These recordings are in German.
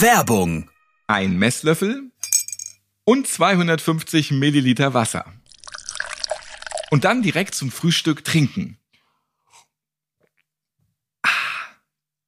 Werbung. Ein Messlöffel und 250 Milliliter Wasser. Und dann direkt zum Frühstück trinken. Ah,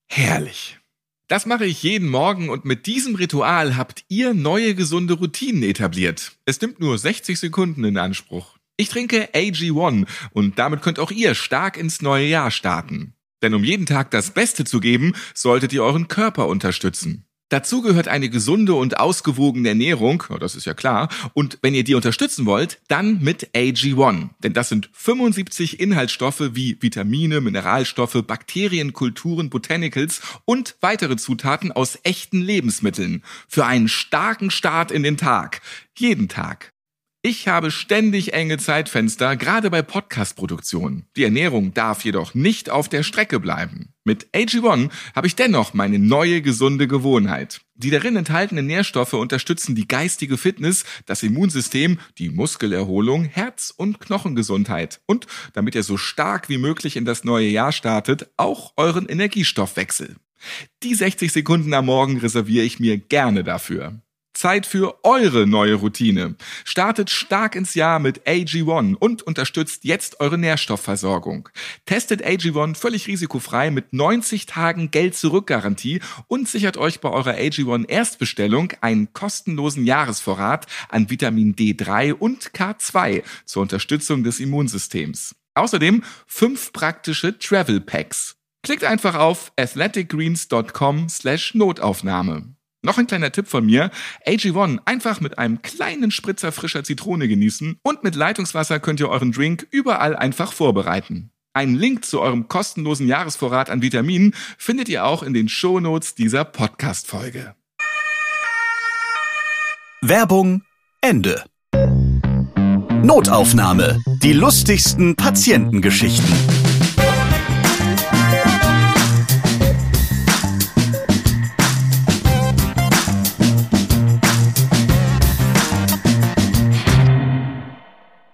herrlich. Das mache ich jeden Morgen und mit diesem Ritual habt ihr neue gesunde Routinen etabliert. Es nimmt nur 60 Sekunden in Anspruch. Ich trinke AG1 und damit könnt auch ihr stark ins neue Jahr starten. Denn um jeden Tag das Beste zu geben, solltet ihr euren Körper unterstützen. Dazu gehört eine gesunde und ausgewogene Ernährung, das ist ja klar, und wenn ihr die unterstützen wollt, dann mit AG1. Denn das sind 75 Inhaltsstoffe wie Vitamine, Mineralstoffe, Bakterien, Kulturen, Botanicals und weitere Zutaten aus echten Lebensmitteln. Für einen starken Start in den Tag. Jeden Tag. Ich habe ständig enge Zeitfenster, gerade bei Podcast-Produktionen. Die Ernährung darf jedoch nicht auf der Strecke bleiben. Mit AG1 habe ich dennoch meine neue gesunde Gewohnheit. Die darin enthaltenen Nährstoffe unterstützen die geistige Fitness, das Immunsystem, die Muskelerholung, Herz- und Knochengesundheit und, damit ihr so stark wie möglich in das neue Jahr startet, auch euren Energiestoffwechsel. Die 60 Sekunden am Morgen reserviere ich mir gerne dafür. Zeit für eure neue Routine. Startet stark ins Jahr mit AG1 und unterstützt jetzt eure Nährstoffversorgung. Testet AG1 völlig risikofrei mit 90 Tagen Geld-Zurück-Garantie und sichert euch bei eurer AG1 Erstbestellung einen kostenlosen Jahresvorrat an Vitamin D3 und K2 zur Unterstützung des Immunsystems. Außerdem fünf praktische Travel Packs. Klickt einfach auf athleticgreens.com slash Notaufnahme. Noch ein kleiner Tipp von mir. AG1 einfach mit einem kleinen Spritzer frischer Zitrone genießen und mit Leitungswasser könnt ihr euren Drink überall einfach vorbereiten. Einen Link zu eurem kostenlosen Jahresvorrat an Vitaminen findet ihr auch in den Shownotes dieser Podcast-Folge. Werbung Ende. Notaufnahme. Die lustigsten Patientengeschichten.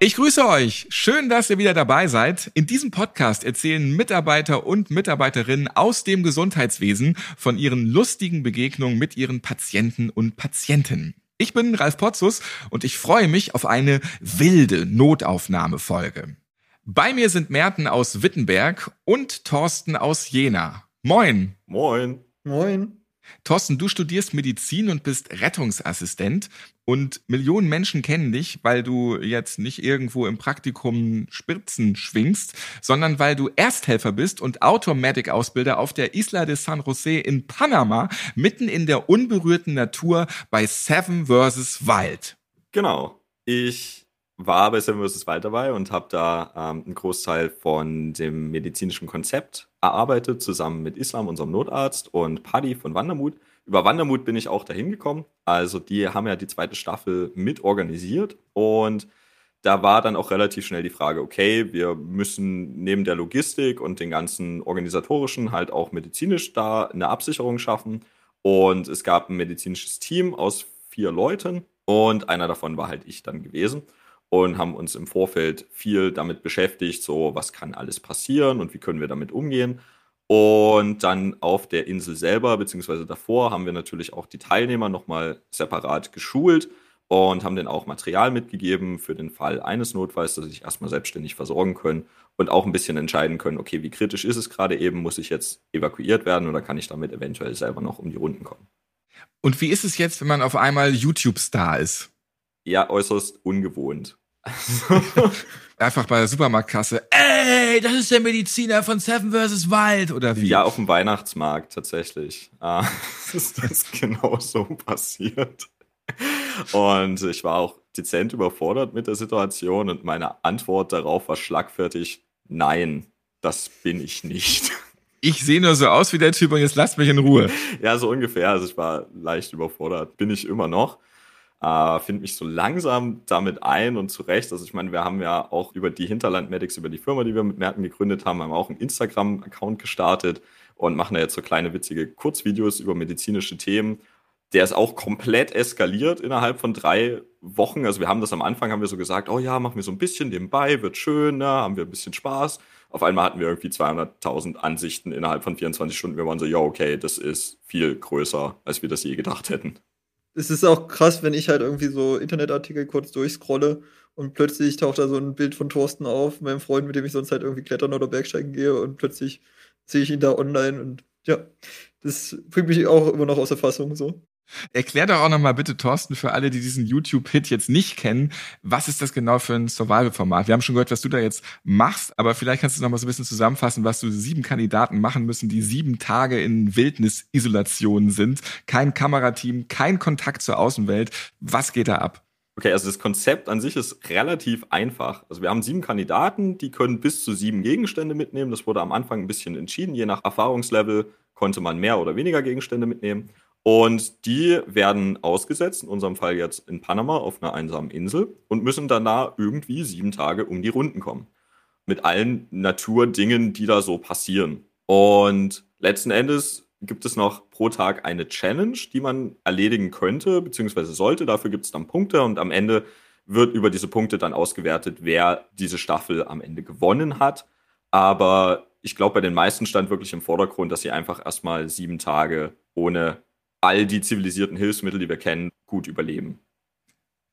Ich grüße euch. Schön, dass ihr wieder dabei seid. In diesem Podcast erzählen Mitarbeiter und Mitarbeiterinnen aus dem Gesundheitswesen von ihren lustigen Begegnungen mit ihren Patienten und Patienten. Ich bin Ralf Potzus und ich freue mich auf eine wilde Notaufnahmefolge. Bei mir sind Merten aus Wittenberg und Thorsten aus Jena. Moin. Moin. Moin. Thorsten, du studierst Medizin und bist Rettungsassistent und Millionen Menschen kennen dich, weil du jetzt nicht irgendwo im Praktikum Spritzen schwingst, sondern weil du Ersthelfer bist und Automedic-Ausbilder auf der Isla de San Jose in Panama, mitten in der unberührten Natur bei Seven vs. Wild. Genau. Ich war bei Seven vs. Wild dabei und habe da ähm, einen Großteil von dem medizinischen Konzept erarbeitet, zusammen mit Islam, unserem Notarzt, und Paddy von Wandermut. Über Wandermut bin ich auch dahin gekommen. Also die haben ja die zweite Staffel mit organisiert und da war dann auch relativ schnell die Frage, okay, wir müssen neben der Logistik und den ganzen organisatorischen halt auch medizinisch da eine Absicherung schaffen. Und es gab ein medizinisches Team aus vier Leuten und einer davon war halt ich dann gewesen und haben uns im Vorfeld viel damit beschäftigt, so was kann alles passieren und wie können wir damit umgehen. Und dann auf der Insel selber, beziehungsweise davor, haben wir natürlich auch die Teilnehmer nochmal separat geschult und haben denen auch Material mitgegeben für den Fall eines Notfalls, dass sie sich erstmal selbstständig versorgen können und auch ein bisschen entscheiden können, okay, wie kritisch ist es gerade eben, muss ich jetzt evakuiert werden oder kann ich damit eventuell selber noch um die Runden kommen. Und wie ist es jetzt, wenn man auf einmal YouTube-Star ist? Ja, äußerst ungewohnt. Einfach bei der Supermarktkasse. Ey, das ist der Mediziner von Seven vs. Wild oder wie? Ja, auf dem Weihnachtsmarkt tatsächlich. Ah, ist das genau so passiert. Und ich war auch dezent überfordert mit der Situation und meine Antwort darauf war schlagfertig: Nein, das bin ich nicht. Ich sehe nur so aus wie der Typ und jetzt lasst mich in Ruhe. Ja, so ungefähr. Also ich war leicht überfordert. Bin ich immer noch äh, finde mich so langsam damit ein und zurecht. Also ich meine, wir haben ja auch über die Hinterland Medics, über die Firma, die wir mit Merten gegründet haben, haben auch einen Instagram-Account gestartet und machen da jetzt so kleine witzige Kurzvideos über medizinische Themen. Der ist auch komplett eskaliert innerhalb von drei Wochen. Also wir haben das am Anfang, haben wir so gesagt, oh ja, machen wir so ein bisschen nebenbei, wird schön, ne? haben wir ein bisschen Spaß. auf einmal hatten wir irgendwie 200.000 Ansichten innerhalb von 24 Stunden. Wir waren so, ja, okay, das ist viel größer, als wir das je gedacht hätten. Es ist auch krass, wenn ich halt irgendwie so Internetartikel kurz durchscrolle und plötzlich taucht da so ein Bild von Thorsten auf, meinem Freund, mit dem ich sonst halt irgendwie klettern oder Bergsteigen gehe und plötzlich sehe ich ihn da online und ja, das bringt mich auch immer noch aus der Fassung so. Erklär doch auch nochmal bitte, Thorsten, für alle, die diesen YouTube-Hit jetzt nicht kennen, was ist das genau für ein Survival-Format? Wir haben schon gehört, was du da jetzt machst, aber vielleicht kannst du noch mal so ein bisschen zusammenfassen, was du sieben Kandidaten machen müssen, die sieben Tage in Wildnis-Isolation sind. Kein Kamerateam, kein Kontakt zur Außenwelt. Was geht da ab? Okay, also das Konzept an sich ist relativ einfach. Also wir haben sieben Kandidaten, die können bis zu sieben Gegenstände mitnehmen. Das wurde am Anfang ein bisschen entschieden. Je nach Erfahrungslevel konnte man mehr oder weniger Gegenstände mitnehmen. Und die werden ausgesetzt, in unserem Fall jetzt in Panama auf einer einsamen Insel und müssen danach irgendwie sieben Tage um die Runden kommen. Mit allen Naturdingen, die da so passieren. Und letzten Endes gibt es noch pro Tag eine Challenge, die man erledigen könnte, beziehungsweise sollte. Dafür gibt es dann Punkte und am Ende wird über diese Punkte dann ausgewertet, wer diese Staffel am Ende gewonnen hat. Aber ich glaube, bei den meisten stand wirklich im Vordergrund, dass sie einfach erstmal sieben Tage ohne all die zivilisierten Hilfsmittel, die wir kennen, gut überleben.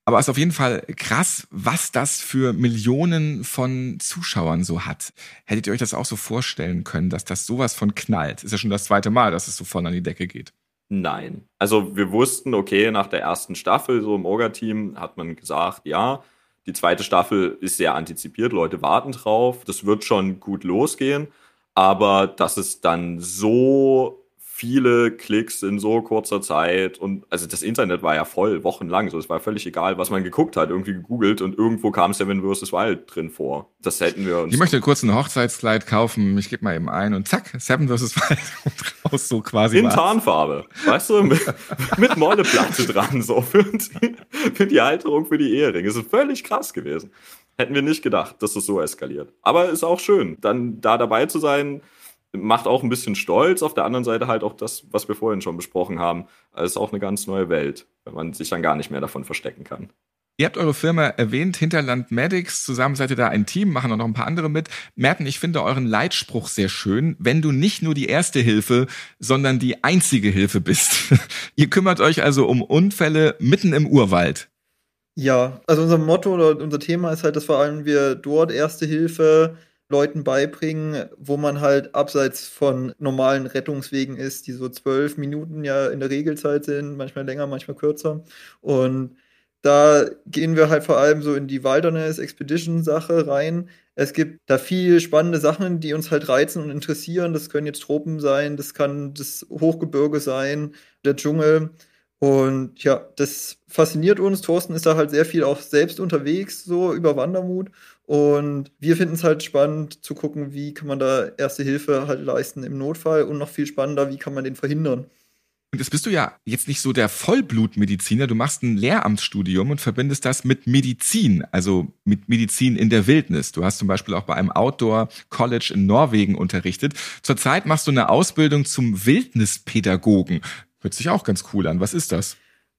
Aber es ist auf jeden Fall krass, was das für Millionen von Zuschauern so hat. Hättet ihr euch das auch so vorstellen können, dass das sowas von knallt? Ist ja schon das zweite Mal, dass es so voll an die Decke geht. Nein. Also wir wussten, okay, nach der ersten Staffel, so im Orga-Team, hat man gesagt, ja, die zweite Staffel ist sehr antizipiert, Leute warten drauf, das wird schon gut losgehen. Aber dass es dann so viele Klicks in so kurzer Zeit und also das Internet war ja voll, wochenlang, so es war völlig egal, was man geguckt hat, irgendwie gegoogelt und irgendwo kam Seven vs. Wild drin vor. Das hätten wir uns. Ich möchte kurz ein Hochzeitskleid kaufen, ich gebe mal eben ein und zack, Seven vs. Wild kommt raus, so quasi. In Tarnfarbe, weißt du, mit, mit Molleplatte dran, so für die, für die Halterung für die Eheringe. Das ist völlig krass gewesen. Hätten wir nicht gedacht, dass es so eskaliert. Aber ist auch schön, dann da dabei zu sein, macht auch ein bisschen stolz. Auf der anderen Seite halt auch das, was wir vorhin schon besprochen haben. Es ist auch eine ganz neue Welt, wenn man sich dann gar nicht mehr davon verstecken kann. Ihr habt eure Firma erwähnt, Hinterland Medics. Zusammen seid ihr da ein Team, machen auch noch ein paar andere mit. Merten, ich finde euren Leitspruch sehr schön. Wenn du nicht nur die erste Hilfe, sondern die einzige Hilfe bist. ihr kümmert euch also um Unfälle mitten im Urwald. Ja, also unser Motto oder unser Thema ist halt, dass vor allem wir dort Erste Hilfe Leuten beibringen, wo man halt abseits von normalen Rettungswegen ist, die so zwölf Minuten ja in der Regelzeit sind, manchmal länger, manchmal kürzer. Und da gehen wir halt vor allem so in die Wilderness Expedition Sache rein. Es gibt da viele spannende Sachen, die uns halt reizen und interessieren. Das können jetzt Tropen sein, das kann das Hochgebirge sein, der Dschungel. Und ja, das fasziniert uns. Thorsten ist da halt sehr viel auch selbst unterwegs, so über Wandermut. Und wir finden es halt spannend zu gucken, wie kann man da erste Hilfe halt leisten im Notfall und noch viel spannender, wie kann man den verhindern. Und jetzt bist du ja jetzt nicht so der Vollblutmediziner. Du machst ein Lehramtsstudium und verbindest das mit Medizin, also mit Medizin in der Wildnis. Du hast zum Beispiel auch bei einem Outdoor-College in Norwegen unterrichtet. Zurzeit machst du eine Ausbildung zum Wildnispädagogen. Hört sich auch ganz cool an. Was ist das?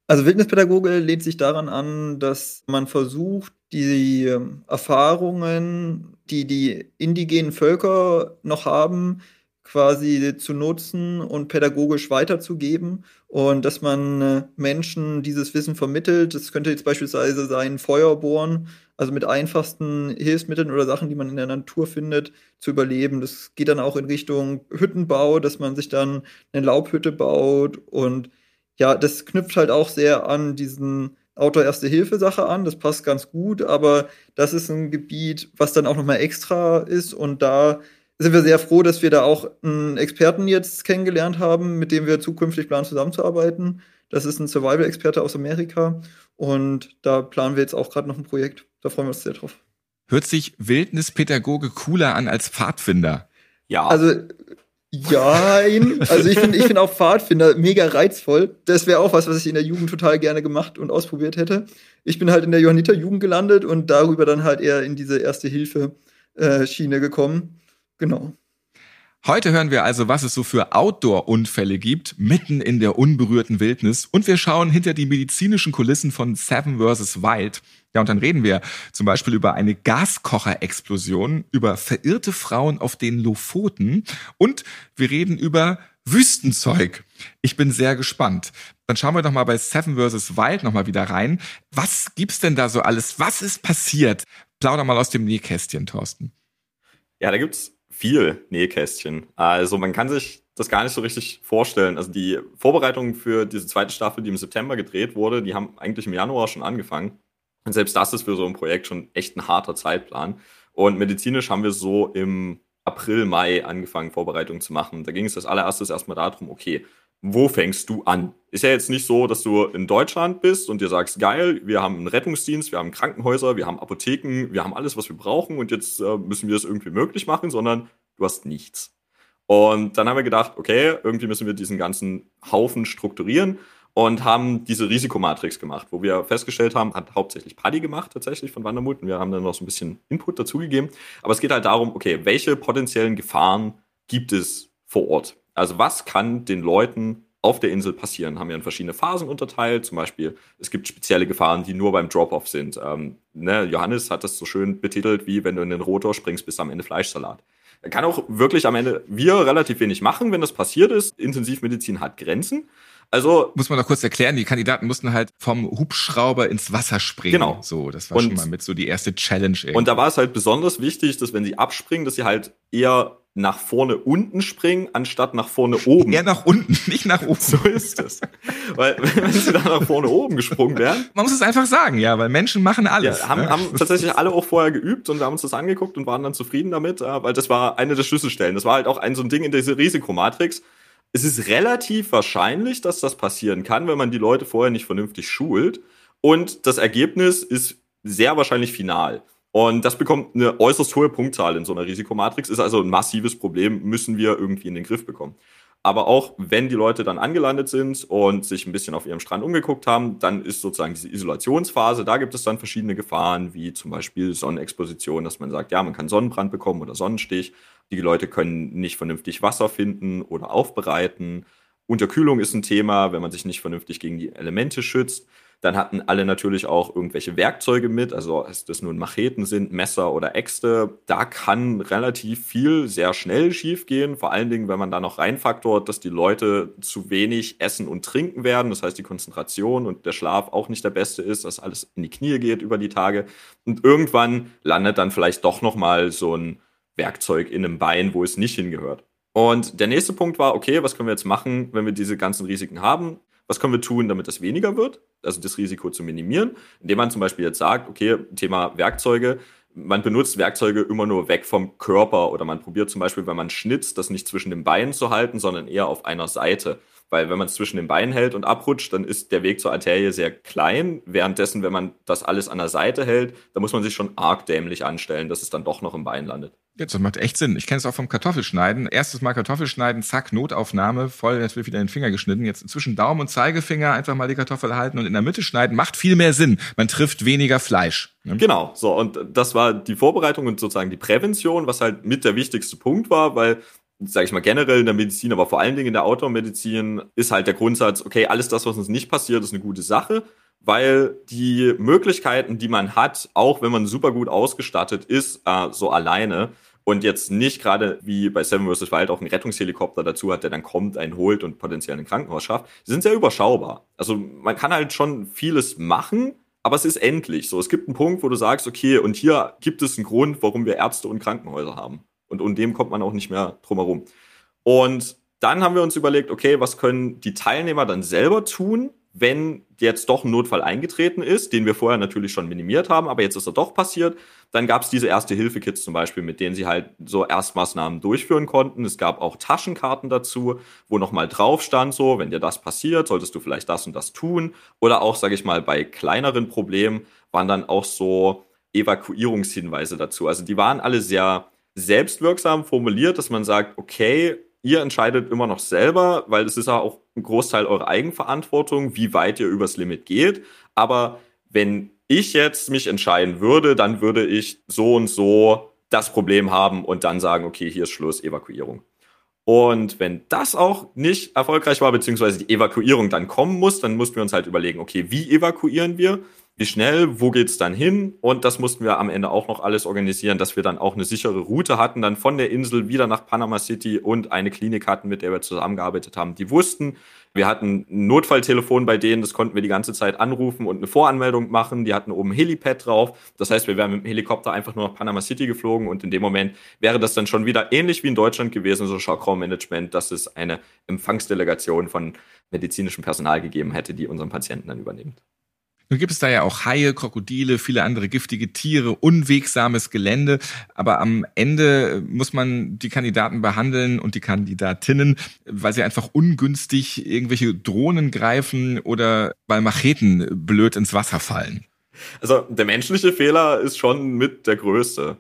Also Wildnispädagoge lehnt sich daran an, dass man versucht, die ähm, Erfahrungen, die die indigenen Völker noch haben, quasi zu nutzen und pädagogisch weiterzugeben und dass man äh, Menschen dieses Wissen vermittelt. Das könnte jetzt beispielsweise sein Feuerbohren, also mit einfachsten Hilfsmitteln oder Sachen, die man in der Natur findet, zu überleben. Das geht dann auch in Richtung Hüttenbau, dass man sich dann eine Laubhütte baut und ja, das knüpft halt auch sehr an diesen Outdoor-Erste-Hilfe-Sache an. Das passt ganz gut, aber das ist ein Gebiet, was dann auch nochmal extra ist und da sind wir sehr froh, dass wir da auch einen Experten jetzt kennengelernt haben, mit dem wir zukünftig planen zusammenzuarbeiten. Das ist ein Survival-Experte aus Amerika und da planen wir jetzt auch gerade noch ein Projekt. Da freuen wir uns sehr drauf. Hört sich Wildnispädagoge cooler an als Pfadfinder? Ja. Also ja, also ich finde ich find auch Pfadfinder mega reizvoll. Das wäre auch was, was ich in der Jugend total gerne gemacht und ausprobiert hätte. Ich bin halt in der Johanniter Jugend gelandet und darüber dann halt eher in diese Erste-Hilfe-Schiene gekommen. Genau. Heute hören wir also, was es so für Outdoor-Unfälle gibt, mitten in der unberührten Wildnis. Und wir schauen hinter die medizinischen Kulissen von Seven vs. Wild. Ja, und dann reden wir zum Beispiel über eine Gaskocher-Explosion, über verirrte Frauen auf den Lofoten und wir reden über Wüstenzeug. Ich bin sehr gespannt. Dann schauen wir doch mal bei Seven vs. Wild nochmal wieder rein. Was gibt's denn da so alles? Was ist passiert? Plauder mal aus dem Nähkästchen, Thorsten. Ja, da gibt's viel Nähkästchen. Also man kann sich das gar nicht so richtig vorstellen. Also die Vorbereitungen für diese zweite Staffel, die im September gedreht wurde, die haben eigentlich im Januar schon angefangen. Und selbst das ist für so ein Projekt schon echt ein harter Zeitplan. Und medizinisch haben wir so im April, Mai angefangen, Vorbereitungen zu machen. Da ging es als allererstes erstmal darum, okay, wo fängst du an? Ist ja jetzt nicht so, dass du in Deutschland bist und dir sagst, geil, wir haben einen Rettungsdienst, wir haben Krankenhäuser, wir haben Apotheken, wir haben alles, was wir brauchen und jetzt äh, müssen wir es irgendwie möglich machen, sondern du hast nichts. Und dann haben wir gedacht, okay, irgendwie müssen wir diesen ganzen Haufen strukturieren und haben diese Risikomatrix gemacht, wo wir festgestellt haben, hat hauptsächlich Paddy gemacht tatsächlich von Wandermut und wir haben dann noch so ein bisschen Input dazugegeben. Aber es geht halt darum, okay, welche potenziellen Gefahren gibt es vor Ort? Also was kann den Leuten auf der Insel passieren, haben wir in verschiedene Phasen unterteilt. Zum Beispiel, es gibt spezielle Gefahren, die nur beim Drop-Off sind. Ähm, ne, Johannes hat das so schön betitelt, wie wenn du in den Rotor springst, bis am Ende Fleischsalat. Er kann auch wirklich am Ende wir relativ wenig machen, wenn das passiert ist. Intensivmedizin hat Grenzen. Also muss man noch kurz erklären, die Kandidaten mussten halt vom Hubschrauber ins Wasser springen. Genau. So, das war und, schon mal mit so die erste Challenge. Irgendwie. Und da war es halt besonders wichtig, dass wenn sie abspringen, dass sie halt eher nach vorne unten springen, anstatt nach vorne oben. Eher nach unten, nicht nach oben. So ist es. weil wenn sie dann nach vorne oben gesprungen wären. Man muss es einfach sagen, ja, weil Menschen machen alles. Ja, haben, ne? haben tatsächlich alle auch vorher geübt und wir haben uns das angeguckt und waren dann zufrieden damit, äh, weil das war eine der Schlüsselstellen. Das war halt auch ein so ein Ding in dieser Risikomatrix es ist relativ wahrscheinlich, dass das passieren kann, wenn man die Leute vorher nicht vernünftig schult. Und das Ergebnis ist sehr wahrscheinlich final. Und das bekommt eine äußerst hohe Punktzahl in so einer Risikomatrix, ist also ein massives Problem, müssen wir irgendwie in den Griff bekommen. Aber auch wenn die Leute dann angelandet sind und sich ein bisschen auf ihrem Strand umgeguckt haben, dann ist sozusagen diese Isolationsphase, da gibt es dann verschiedene Gefahren, wie zum Beispiel Sonnenexposition, dass man sagt, ja, man kann Sonnenbrand bekommen oder Sonnenstich. Die Leute können nicht vernünftig Wasser finden oder aufbereiten. Unterkühlung ist ein Thema, wenn man sich nicht vernünftig gegen die Elemente schützt. Dann hatten alle natürlich auch irgendwelche Werkzeuge mit, also ob das nun Macheten sind, Messer oder Äxte. Da kann relativ viel sehr schnell schiefgehen, vor allen Dingen, wenn man da noch reinfaktort, dass die Leute zu wenig essen und trinken werden. Das heißt, die Konzentration und der Schlaf auch nicht der beste ist, dass alles in die Knie geht über die Tage. Und irgendwann landet dann vielleicht doch nochmal so ein Werkzeug in einem Bein, wo es nicht hingehört. Und der nächste Punkt war, okay, was können wir jetzt machen, wenn wir diese ganzen Risiken haben? Was können wir tun, damit das weniger wird? Also das Risiko zu minimieren, indem man zum Beispiel jetzt sagt, okay, Thema Werkzeuge, man benutzt Werkzeuge immer nur weg vom Körper oder man probiert zum Beispiel, wenn man schnitzt, das nicht zwischen den Beinen zu halten, sondern eher auf einer Seite. Weil wenn man es zwischen den Beinen hält und abrutscht, dann ist der Weg zur Arterie sehr klein. Währenddessen, wenn man das alles an der Seite hält, da muss man sich schon arg dämlich anstellen, dass es dann doch noch im Bein landet. Jetzt, das macht echt Sinn. Ich kenne es auch vom Kartoffelschneiden. Erstes Mal Kartoffelschneiden, zack, Notaufnahme, voll, jetzt wird wieder in den Finger geschnitten. Jetzt zwischen Daumen und Zeigefinger einfach mal die Kartoffel halten und in der Mitte schneiden, macht viel mehr Sinn. Man trifft weniger Fleisch. Ne? Genau, so. Und das war die Vorbereitung und sozusagen die Prävention, was halt mit der wichtigste Punkt war, weil sage ich mal, generell in der Medizin, aber vor allen Dingen in der Outdoor-Medizin ist halt der Grundsatz, okay, alles das, was uns nicht passiert, ist eine gute Sache, weil die Möglichkeiten, die man hat, auch wenn man super gut ausgestattet ist, äh, so alleine und jetzt nicht gerade wie bei Seven vs. Wild auch einen Rettungshelikopter dazu hat, der dann kommt, einen holt und potenziell ein Krankenhaus schafft, sind sehr überschaubar. Also man kann halt schon vieles machen, aber es ist endlich so. Es gibt einen Punkt, wo du sagst, okay, und hier gibt es einen Grund, warum wir Ärzte und Krankenhäuser haben. Und um dem kommt man auch nicht mehr drum herum. Und dann haben wir uns überlegt, okay, was können die Teilnehmer dann selber tun, wenn jetzt doch ein Notfall eingetreten ist, den wir vorher natürlich schon minimiert haben, aber jetzt ist er doch passiert. Dann gab es diese Erste-Hilfe-Kits zum Beispiel, mit denen sie halt so Erstmaßnahmen durchführen konnten. Es gab auch Taschenkarten dazu, wo nochmal drauf stand, so, wenn dir das passiert, solltest du vielleicht das und das tun. Oder auch, sage ich mal, bei kleineren Problemen waren dann auch so Evakuierungshinweise dazu. Also die waren alle sehr selbstwirksam formuliert, dass man sagt, okay, ihr entscheidet immer noch selber, weil es ist ja auch ein Großteil eurer Eigenverantwortung, wie weit ihr übers Limit geht. Aber wenn ich jetzt mich entscheiden würde, dann würde ich so und so das Problem haben und dann sagen, okay, hier ist Schluss, Evakuierung. Und wenn das auch nicht erfolgreich war, beziehungsweise die Evakuierung dann kommen muss, dann mussten wir uns halt überlegen, okay, wie evakuieren wir? Wie schnell, wo geht's dann hin? Und das mussten wir am Ende auch noch alles organisieren, dass wir dann auch eine sichere Route hatten, dann von der Insel wieder nach Panama City und eine Klinik hatten, mit der wir zusammengearbeitet haben. Die wussten, wir hatten ein Notfalltelefon bei denen, das konnten wir die ganze Zeit anrufen und eine Voranmeldung machen. Die hatten oben ein Helipad drauf. Das heißt, wir wären mit dem Helikopter einfach nur nach Panama City geflogen und in dem Moment wäre das dann schon wieder ähnlich wie in Deutschland gewesen, so Schockraummanagement, dass es eine Empfangsdelegation von medizinischem Personal gegeben hätte, die unseren Patienten dann übernimmt. Nun gibt es da ja auch Haie, Krokodile, viele andere giftige Tiere, unwegsames Gelände. Aber am Ende muss man die Kandidaten behandeln und die Kandidatinnen, weil sie einfach ungünstig irgendwelche Drohnen greifen oder weil Macheten blöd ins Wasser fallen. Also der menschliche Fehler ist schon mit der größte.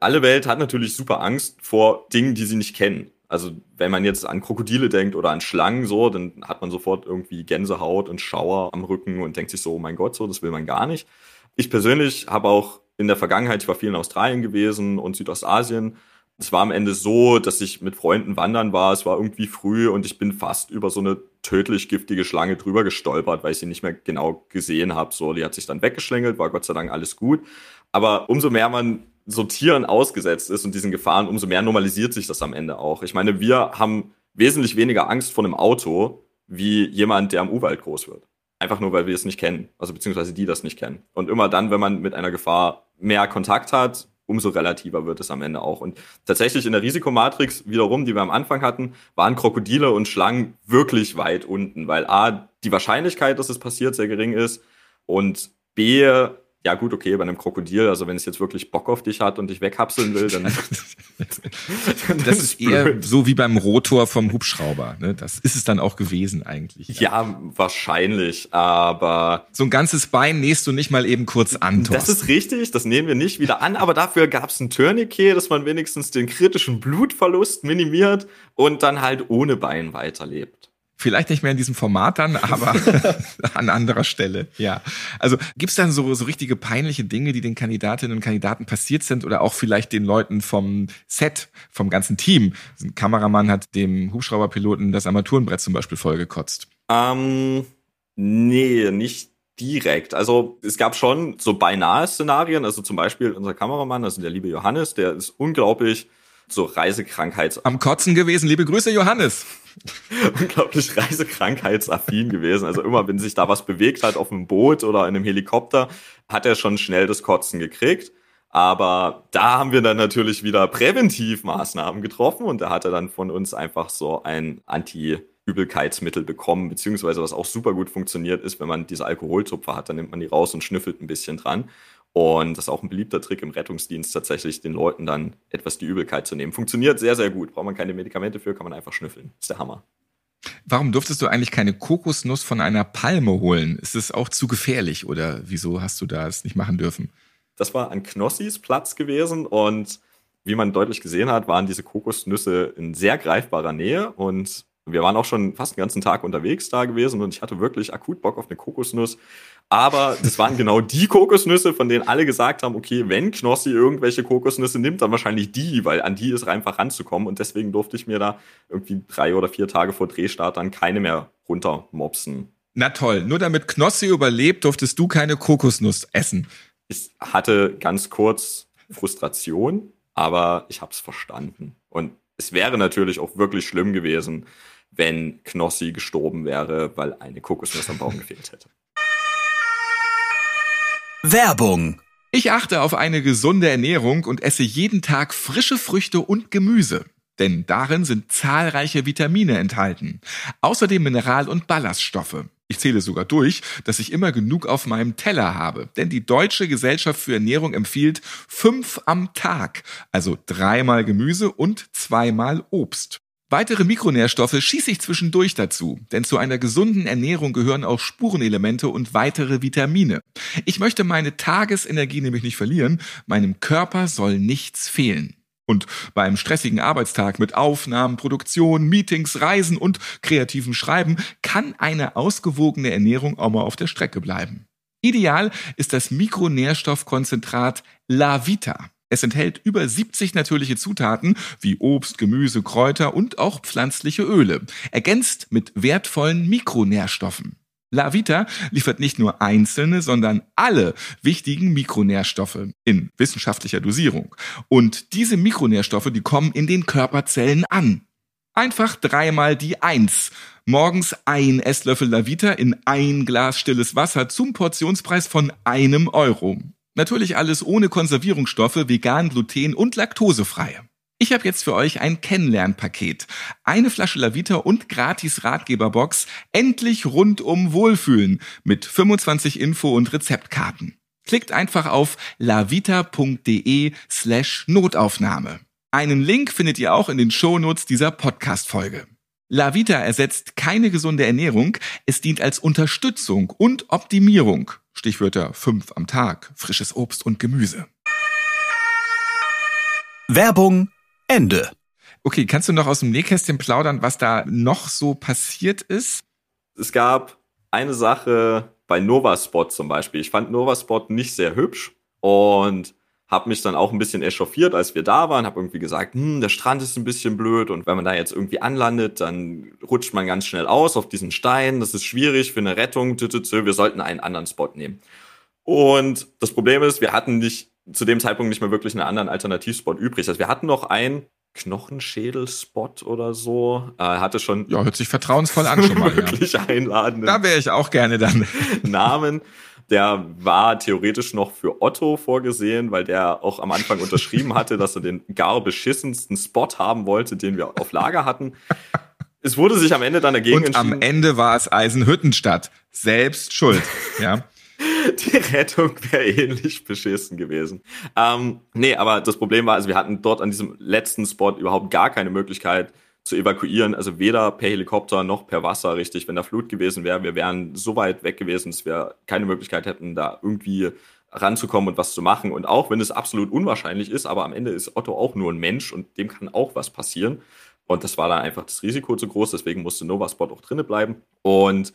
Alle Welt hat natürlich super Angst vor Dingen, die sie nicht kennen. Also wenn man jetzt an Krokodile denkt oder an Schlangen so, dann hat man sofort irgendwie Gänsehaut und Schauer am Rücken und denkt sich so, oh mein Gott, so, das will man gar nicht. Ich persönlich habe auch in der Vergangenheit, ich war viel in Australien gewesen und Südostasien. Es war am Ende so, dass ich mit Freunden wandern war. Es war irgendwie früh und ich bin fast über so eine tödlich giftige Schlange drüber gestolpert, weil ich sie nicht mehr genau gesehen habe. So, die hat sich dann weggeschlängelt, war Gott sei Dank alles gut. Aber umso mehr man so Tieren ausgesetzt ist und diesen Gefahren, umso mehr normalisiert sich das am Ende auch. Ich meine, wir haben wesentlich weniger Angst vor einem Auto wie jemand, der am Urwald groß wird. Einfach nur, weil wir es nicht kennen, also beziehungsweise die das nicht kennen. Und immer dann, wenn man mit einer Gefahr mehr Kontakt hat, umso relativer wird es am Ende auch. Und tatsächlich in der Risikomatrix wiederum, die wir am Anfang hatten, waren Krokodile und Schlangen wirklich weit unten, weil A, die Wahrscheinlichkeit, dass es passiert, sehr gering ist und B, ja gut, okay, bei einem Krokodil, also wenn es jetzt wirklich Bock auf dich hat und dich weghapseln will, dann. das ist eher so wie beim Rotor vom Hubschrauber. Ne? Das ist es dann auch gewesen eigentlich. Ja. ja, wahrscheinlich, aber. So ein ganzes Bein nähst du nicht mal eben kurz an. Thorsten. Das ist richtig, das nehmen wir nicht wieder an, aber dafür gab es ein Tourniquet, dass man wenigstens den kritischen Blutverlust minimiert und dann halt ohne Bein weiterlebt. Vielleicht nicht mehr in diesem Format dann, aber an anderer Stelle, ja. Also gibt's dann so, so richtige peinliche Dinge, die den Kandidatinnen und Kandidaten passiert sind oder auch vielleicht den Leuten vom Set, vom ganzen Team? Ein Kameramann hat dem Hubschrauberpiloten das Armaturenbrett zum Beispiel vollgekotzt. Ähm, nee, nicht direkt. Also es gab schon so beinahe Szenarien. Also zum Beispiel unser Kameramann, also der liebe Johannes, der ist unglaublich so Reisekrankheits... Am Kotzen gewesen. Liebe Grüße, Johannes. unglaublich reisekrankheitsaffin gewesen. Also immer, wenn sich da was bewegt hat auf einem Boot oder in einem Helikopter, hat er schon schnell das Kotzen gekriegt. Aber da haben wir dann natürlich wieder Präventivmaßnahmen getroffen und da hat er dann von uns einfach so ein Anti- Übelkeitsmittel bekommen, beziehungsweise was auch super gut funktioniert ist, wenn man diese Alkoholtupfer hat, dann nimmt man die raus und schnüffelt ein bisschen dran. Und das ist auch ein beliebter Trick im Rettungsdienst, tatsächlich den Leuten dann etwas die Übelkeit zu nehmen. Funktioniert sehr, sehr gut. Braucht man keine Medikamente für, kann man einfach schnüffeln. ist der Hammer. Warum durftest du eigentlich keine Kokosnuss von einer Palme holen? Ist es auch zu gefährlich oder wieso hast du das nicht machen dürfen? Das war an Knossis Platz gewesen und wie man deutlich gesehen hat, waren diese Kokosnüsse in sehr greifbarer Nähe und wir waren auch schon fast den ganzen Tag unterwegs da gewesen und ich hatte wirklich akut Bock auf eine Kokosnuss. Aber das waren genau die Kokosnüsse, von denen alle gesagt haben, okay, wenn Knossi irgendwelche Kokosnüsse nimmt, dann wahrscheinlich die, weil an die ist einfach ranzukommen. Und deswegen durfte ich mir da irgendwie drei oder vier Tage vor Drehstart dann keine mehr runtermopsen. Na toll, nur damit Knossi überlebt, durftest du keine Kokosnuss essen. Ich hatte ganz kurz Frustration, aber ich habe es verstanden. Und es wäre natürlich auch wirklich schlimm gewesen, wenn Knossi gestorben wäre, weil eine Kokosnuss am Baum gefehlt hätte. Werbung. Ich achte auf eine gesunde Ernährung und esse jeden Tag frische Früchte und Gemüse. Denn darin sind zahlreiche Vitamine enthalten. Außerdem Mineral- und Ballaststoffe. Ich zähle sogar durch, dass ich immer genug auf meinem Teller habe. Denn die Deutsche Gesellschaft für Ernährung empfiehlt fünf am Tag. Also dreimal Gemüse und zweimal Obst. Weitere Mikronährstoffe schieße ich zwischendurch dazu, denn zu einer gesunden Ernährung gehören auch Spurenelemente und weitere Vitamine. Ich möchte meine Tagesenergie nämlich nicht verlieren, meinem Körper soll nichts fehlen. Und beim stressigen Arbeitstag mit Aufnahmen, Produktion, Meetings, Reisen und kreativem Schreiben kann eine ausgewogene Ernährung auch mal auf der Strecke bleiben. Ideal ist das Mikronährstoffkonzentrat La Vita. Es enthält über 70 natürliche Zutaten wie Obst, Gemüse, Kräuter und auch pflanzliche Öle, ergänzt mit wertvollen Mikronährstoffen. La Vita liefert nicht nur einzelne, sondern alle wichtigen Mikronährstoffe in wissenschaftlicher Dosierung. Und diese Mikronährstoffe, die kommen in den Körperzellen an. Einfach dreimal die Eins. Morgens ein Esslöffel La Vita in ein Glas stilles Wasser zum Portionspreis von einem Euro. Natürlich alles ohne Konservierungsstoffe, vegan, gluten und laktosefrei. Ich habe jetzt für euch ein Kennenlernpaket. Eine Flasche Lavita und gratis Ratgeberbox. Endlich rundum Wohlfühlen mit 25 Info- und Rezeptkarten. Klickt einfach auf lavita.de slash Notaufnahme. Einen Link findet ihr auch in den Shownotes dieser Podcast-Folge. Lavita ersetzt keine gesunde Ernährung, es dient als Unterstützung und Optimierung. Stichwörter 5 am Tag, frisches Obst und Gemüse. Werbung Ende. Okay, kannst du noch aus dem Nähkästchen plaudern, was da noch so passiert ist? Es gab eine Sache bei Novaspot zum Beispiel. Ich fand Novaspot nicht sehr hübsch und habe mich dann auch ein bisschen echauffiert, als wir da waren, habe irgendwie gesagt, hm, der Strand ist ein bisschen blöd und wenn man da jetzt irgendwie anlandet, dann rutscht man ganz schnell aus auf diesen Stein, das ist schwierig für eine Rettung, wir sollten einen anderen Spot nehmen. Und das Problem ist, wir hatten nicht zu dem Zeitpunkt nicht mehr wirklich einen anderen Alternativspot übrig. Also wir hatten noch einen Knochenschädelspot oder so. Er hatte schon. Ja, hört sich vertrauensvoll an schon mal. wirklich ja. einladenden. Da wäre ich auch gerne dann. Namen. Der war theoretisch noch für Otto vorgesehen, weil der auch am Anfang unterschrieben hatte, dass er den gar beschissensten Spot haben wollte, den wir auf Lager hatten. Es wurde sich am Ende dann dagegen Und entschieden. am Ende war es Eisenhüttenstadt. Selbst schuld. Ja. Die Rettung wäre ähnlich beschissen gewesen. Ähm, nee, aber das Problem war, also wir hatten dort an diesem letzten Spot überhaupt gar keine Möglichkeit, zu evakuieren. Also weder per Helikopter noch per Wasser richtig. Wenn da Flut gewesen wäre, wir wären so weit weg gewesen, dass wir keine Möglichkeit hätten, da irgendwie ranzukommen und was zu machen. Und auch wenn es absolut unwahrscheinlich ist, aber am Ende ist Otto auch nur ein Mensch und dem kann auch was passieren. Und das war dann einfach das Risiko zu groß, deswegen musste Novaspot auch drinnen bleiben. Und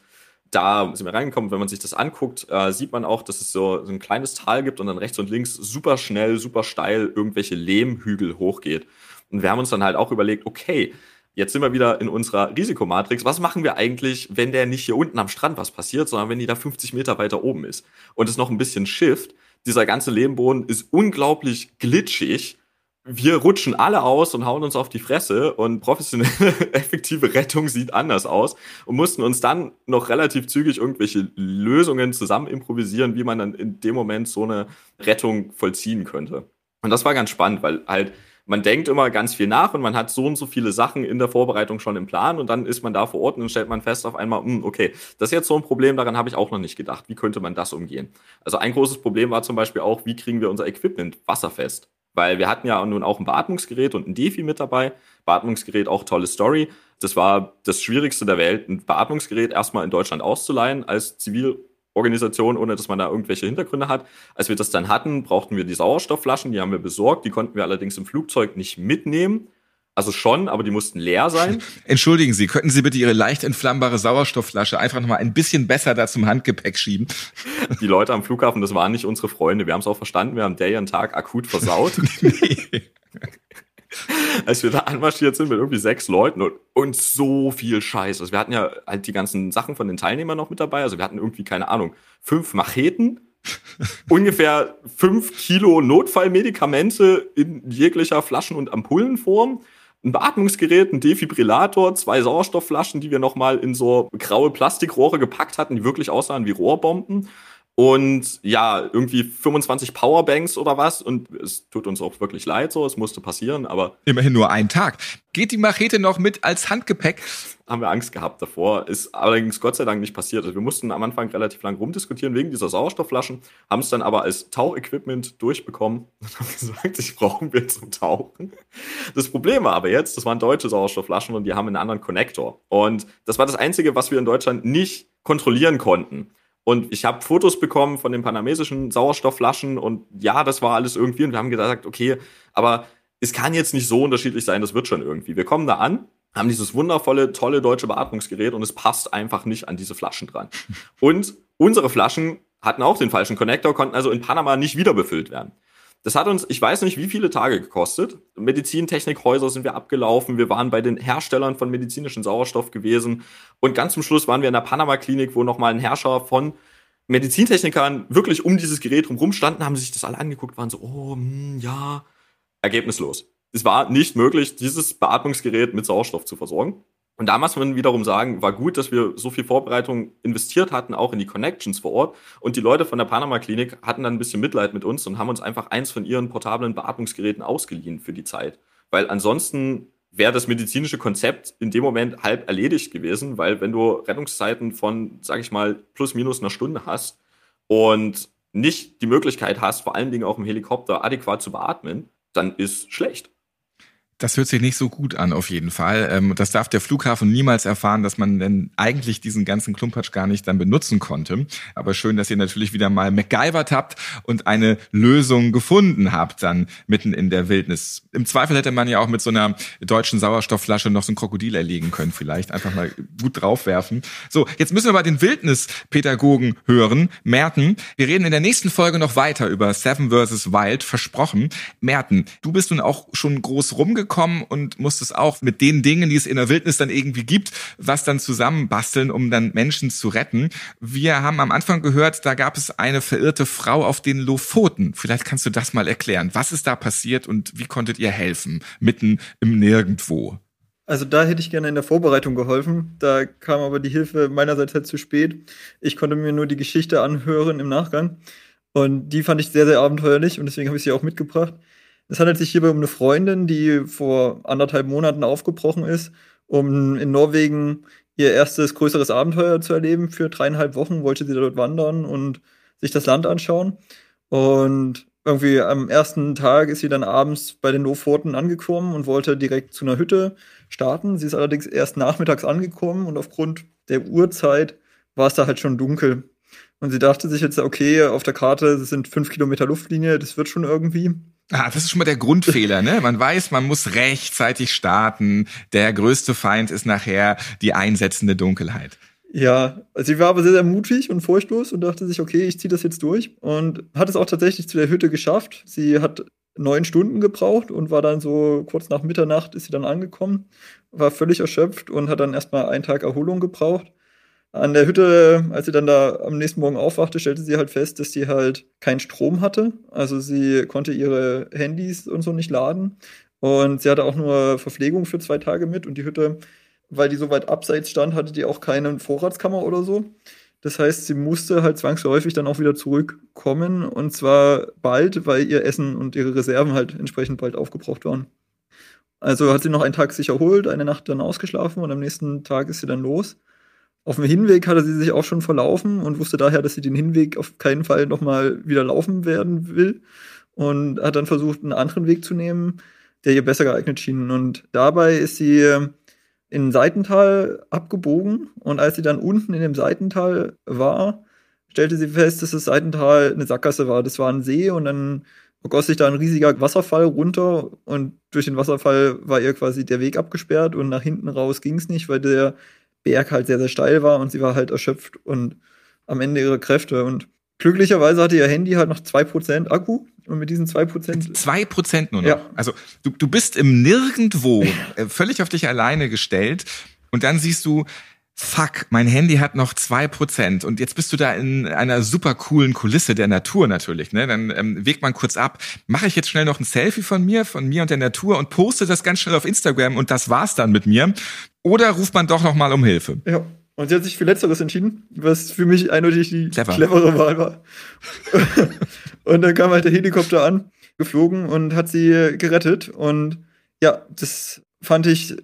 da sind wir reingekommen. Wenn man sich das anguckt, äh, sieht man auch, dass es so, so ein kleines Tal gibt und dann rechts und links super schnell, super steil irgendwelche Lehmhügel hochgeht. Und wir haben uns dann halt auch überlegt, okay, Jetzt sind wir wieder in unserer Risikomatrix. Was machen wir eigentlich, wenn der nicht hier unten am Strand was passiert, sondern wenn die da 50 Meter weiter oben ist und es noch ein bisschen schifft? Dieser ganze Lehmboden ist unglaublich glitschig. Wir rutschen alle aus und hauen uns auf die Fresse und professionelle, effektive Rettung sieht anders aus und mussten uns dann noch relativ zügig irgendwelche Lösungen zusammen improvisieren, wie man dann in dem Moment so eine Rettung vollziehen könnte. Und das war ganz spannend, weil halt man denkt immer ganz viel nach und man hat so und so viele Sachen in der Vorbereitung schon im Plan und dann ist man da vor Ort und dann stellt man fest auf einmal, mh, hm, okay, das ist jetzt so ein Problem, daran habe ich auch noch nicht gedacht. Wie könnte man das umgehen? Also ein großes Problem war zum Beispiel auch, wie kriegen wir unser Equipment wasserfest? Weil wir hatten ja nun auch ein Beatmungsgerät und ein Defi mit dabei. Beatmungsgerät auch tolle Story. Das war das Schwierigste der Welt, ein Beatmungsgerät erstmal in Deutschland auszuleihen als Zivil Organisation, ohne dass man da irgendwelche Hintergründe hat. Als wir das dann hatten, brauchten wir die Sauerstoffflaschen, die haben wir besorgt, die konnten wir allerdings im Flugzeug nicht mitnehmen. Also schon, aber die mussten leer sein. Entschuldigen Sie, könnten Sie bitte Ihre leicht entflammbare Sauerstoffflasche einfach nochmal ein bisschen besser da zum Handgepäck schieben? Die Leute am Flughafen, das waren nicht unsere Freunde. Wir haben es auch verstanden, wir haben der ihren Tag akut versaut. nee. als wir da anmarschiert sind mit irgendwie sechs Leuten und, und so viel Scheiß. Also wir hatten ja halt die ganzen Sachen von den Teilnehmern noch mit dabei. Also wir hatten irgendwie, keine Ahnung, fünf Macheten, ungefähr fünf Kilo Notfallmedikamente in jeglicher Flaschen- und Ampullenform, ein Beatmungsgerät, ein Defibrillator, zwei Sauerstoffflaschen, die wir nochmal in so graue Plastikrohre gepackt hatten, die wirklich aussahen wie Rohrbomben und ja, irgendwie 25 Powerbanks oder was. Und es tut uns auch wirklich leid so, es musste passieren, aber. Immerhin nur ein Tag. Geht die Machete noch mit als Handgepäck? Haben wir Angst gehabt davor. Ist allerdings Gott sei Dank nicht passiert. Also wir mussten am Anfang relativ lang rumdiskutieren wegen dieser Sauerstoffflaschen, haben es dann aber als Tauchequipment durchbekommen und haben gesagt, ich brauchen wir zum Tauchen. Das Problem war aber jetzt, das waren deutsche Sauerstoffflaschen und die haben einen anderen Connector. Und das war das Einzige, was wir in Deutschland nicht kontrollieren konnten. Und ich habe Fotos bekommen von den panamesischen Sauerstoffflaschen und ja, das war alles irgendwie. Und wir haben gesagt, okay, aber es kann jetzt nicht so unterschiedlich sein, das wird schon irgendwie. Wir kommen da an, haben dieses wundervolle, tolle deutsche Beatmungsgerät und es passt einfach nicht an diese Flaschen dran. Und unsere Flaschen hatten auch den falschen Connector, konnten also in Panama nicht wieder befüllt werden. Das hat uns, ich weiß nicht, wie viele Tage gekostet. Medizintechnikhäuser sind wir abgelaufen. Wir waren bei den Herstellern von medizinischem Sauerstoff gewesen. Und ganz zum Schluss waren wir in der Panama-Klinik, wo nochmal ein Herrscher von Medizintechnikern wirklich um dieses Gerät rum standen, haben sich das alle angeguckt, waren so, oh, hm, ja, ergebnislos. Es war nicht möglich, dieses Beatmungsgerät mit Sauerstoff zu versorgen. Und da muss man wiederum sagen, war gut, dass wir so viel Vorbereitung investiert hatten, auch in die Connections vor Ort. Und die Leute von der Panama Klinik hatten dann ein bisschen Mitleid mit uns und haben uns einfach eins von ihren portablen Beatmungsgeräten ausgeliehen für die Zeit. Weil ansonsten wäre das medizinische Konzept in dem Moment halb erledigt gewesen, weil wenn du Rettungszeiten von, sag ich mal, plus minus einer Stunde hast und nicht die Möglichkeit hast, vor allen Dingen auch im Helikopter adäquat zu beatmen, dann ist schlecht. Das hört sich nicht so gut an, auf jeden Fall. Ähm, das darf der Flughafen niemals erfahren, dass man denn eigentlich diesen ganzen Klumpatsch gar nicht dann benutzen konnte. Aber schön, dass ihr natürlich wieder mal MacGyvert habt und eine Lösung gefunden habt, dann mitten in der Wildnis. Im Zweifel hätte man ja auch mit so einer deutschen Sauerstoffflasche noch so ein Krokodil erlegen können, vielleicht. Einfach mal gut draufwerfen. So, jetzt müssen wir mal den Wildnispädagogen hören. Merten, wir reden in der nächsten Folge noch weiter über Seven vs. Wild, versprochen. Merten, du bist nun auch schon groß rumgekommen gekommen und musstest auch mit den Dingen, die es in der Wildnis dann irgendwie gibt, was dann zusammenbasteln, um dann Menschen zu retten. Wir haben am Anfang gehört, da gab es eine verirrte Frau auf den Lofoten. Vielleicht kannst du das mal erklären. Was ist da passiert und wie konntet ihr helfen? Mitten im Nirgendwo. Also da hätte ich gerne in der Vorbereitung geholfen. Da kam aber die Hilfe meinerseits halt zu spät. Ich konnte mir nur die Geschichte anhören im Nachgang. Und die fand ich sehr, sehr abenteuerlich und deswegen habe ich sie auch mitgebracht. Es handelt sich hierbei um eine Freundin, die vor anderthalb Monaten aufgebrochen ist, um in Norwegen ihr erstes größeres Abenteuer zu erleben. Für dreieinhalb Wochen wollte sie dort wandern und sich das Land anschauen. Und irgendwie am ersten Tag ist sie dann abends bei den Lofoten angekommen und wollte direkt zu einer Hütte starten. Sie ist allerdings erst nachmittags angekommen und aufgrund der Uhrzeit war es da halt schon dunkel. Und sie dachte sich jetzt, okay, auf der Karte sind fünf Kilometer Luftlinie, das wird schon irgendwie. Ah, das ist schon mal der Grundfehler, ne? Man weiß, man muss rechtzeitig starten. Der größte Feind ist nachher die einsetzende Dunkelheit. Ja, sie war aber sehr, sehr mutig und furchtlos und dachte sich, okay, ich ziehe das jetzt durch und hat es auch tatsächlich zu der Hütte geschafft. Sie hat neun Stunden gebraucht und war dann so kurz nach Mitternacht ist sie dann angekommen, war völlig erschöpft und hat dann erstmal einen Tag Erholung gebraucht an der Hütte, als sie dann da am nächsten Morgen aufwachte, stellte sie halt fest, dass sie halt keinen Strom hatte. Also sie konnte ihre Handys und so nicht laden. Und sie hatte auch nur Verpflegung für zwei Tage mit. Und die Hütte, weil die so weit abseits stand, hatte die auch keine Vorratskammer oder so. Das heißt, sie musste halt zwangsläufig dann auch wieder zurückkommen. Und zwar bald, weil ihr Essen und ihre Reserven halt entsprechend bald aufgebraucht waren. Also hat sie noch einen Tag sich erholt, eine Nacht dann ausgeschlafen und am nächsten Tag ist sie dann los. Auf dem Hinweg hatte sie sich auch schon verlaufen und wusste daher, dass sie den Hinweg auf keinen Fall nochmal wieder laufen werden will und hat dann versucht, einen anderen Weg zu nehmen, der ihr besser geeignet schien. Und dabei ist sie in Seitental abgebogen und als sie dann unten in dem Seitental war, stellte sie fest, dass das Seitental eine Sackgasse war. Das war ein See und dann goss sich da ein riesiger Wasserfall runter und durch den Wasserfall war ihr quasi der Weg abgesperrt und nach hinten raus ging es nicht, weil der Berg halt sehr, sehr steil war und sie war halt erschöpft und am Ende ihrer Kräfte. Und glücklicherweise hatte ihr Handy halt noch 2% Akku. Und mit diesen 2%. 2% nur noch. Ja. Also du, du bist im Nirgendwo äh, völlig auf dich alleine gestellt. Und dann siehst du, fuck, mein Handy hat noch zwei Prozent und jetzt bist du da in einer super coolen Kulisse der Natur natürlich, ne? Dann ähm, wägt man kurz ab, mache ich jetzt schnell noch ein Selfie von mir, von mir und der Natur und poste das ganz schnell auf Instagram und das war's dann mit mir. Oder ruft man doch noch mal um Hilfe? Ja. Und sie hat sich für Letzteres entschieden, was für mich eindeutig die Clever. clevere Wahl war. und dann kam halt der Helikopter an, geflogen und hat sie gerettet. Und ja, das fand ich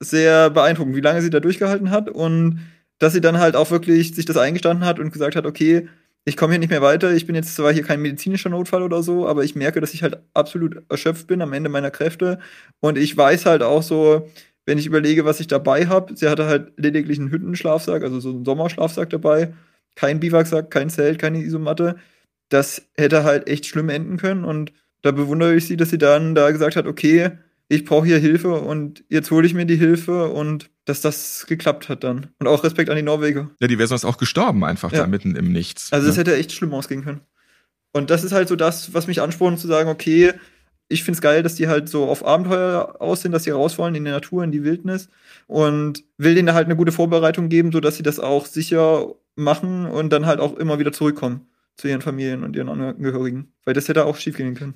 sehr beeindruckend, wie lange sie da durchgehalten hat und dass sie dann halt auch wirklich sich das eingestanden hat und gesagt hat, okay, ich komme hier nicht mehr weiter, ich bin jetzt zwar hier kein medizinischer Notfall oder so, aber ich merke, dass ich halt absolut erschöpft bin am Ende meiner Kräfte und ich weiß halt auch so, wenn ich überlege, was ich dabei habe, sie hatte halt lediglich einen Hüttenschlafsack, also so einen Sommerschlafsack dabei, kein Biwaksack, kein Zelt, keine Isomatte. Das hätte halt echt schlimm enden können und da bewundere ich sie, dass sie dann da gesagt hat, okay, ich brauche hier Hilfe und jetzt hole ich mir die Hilfe und dass das geklappt hat dann. Und auch Respekt an die Norweger. Ja, die wäre sonst auch gestorben einfach ja. da mitten im Nichts. Also es ja. hätte echt schlimm ausgehen können. Und das ist halt so das, was mich anspornt zu sagen, okay, ich finde es geil, dass die halt so auf Abenteuer aussehen, dass sie raus wollen in die Natur, in die Wildnis und will denen halt eine gute Vorbereitung geben, sodass sie das auch sicher machen und dann halt auch immer wieder zurückkommen zu ihren Familien und ihren Angehörigen. Weil das hätte auch schief gehen können.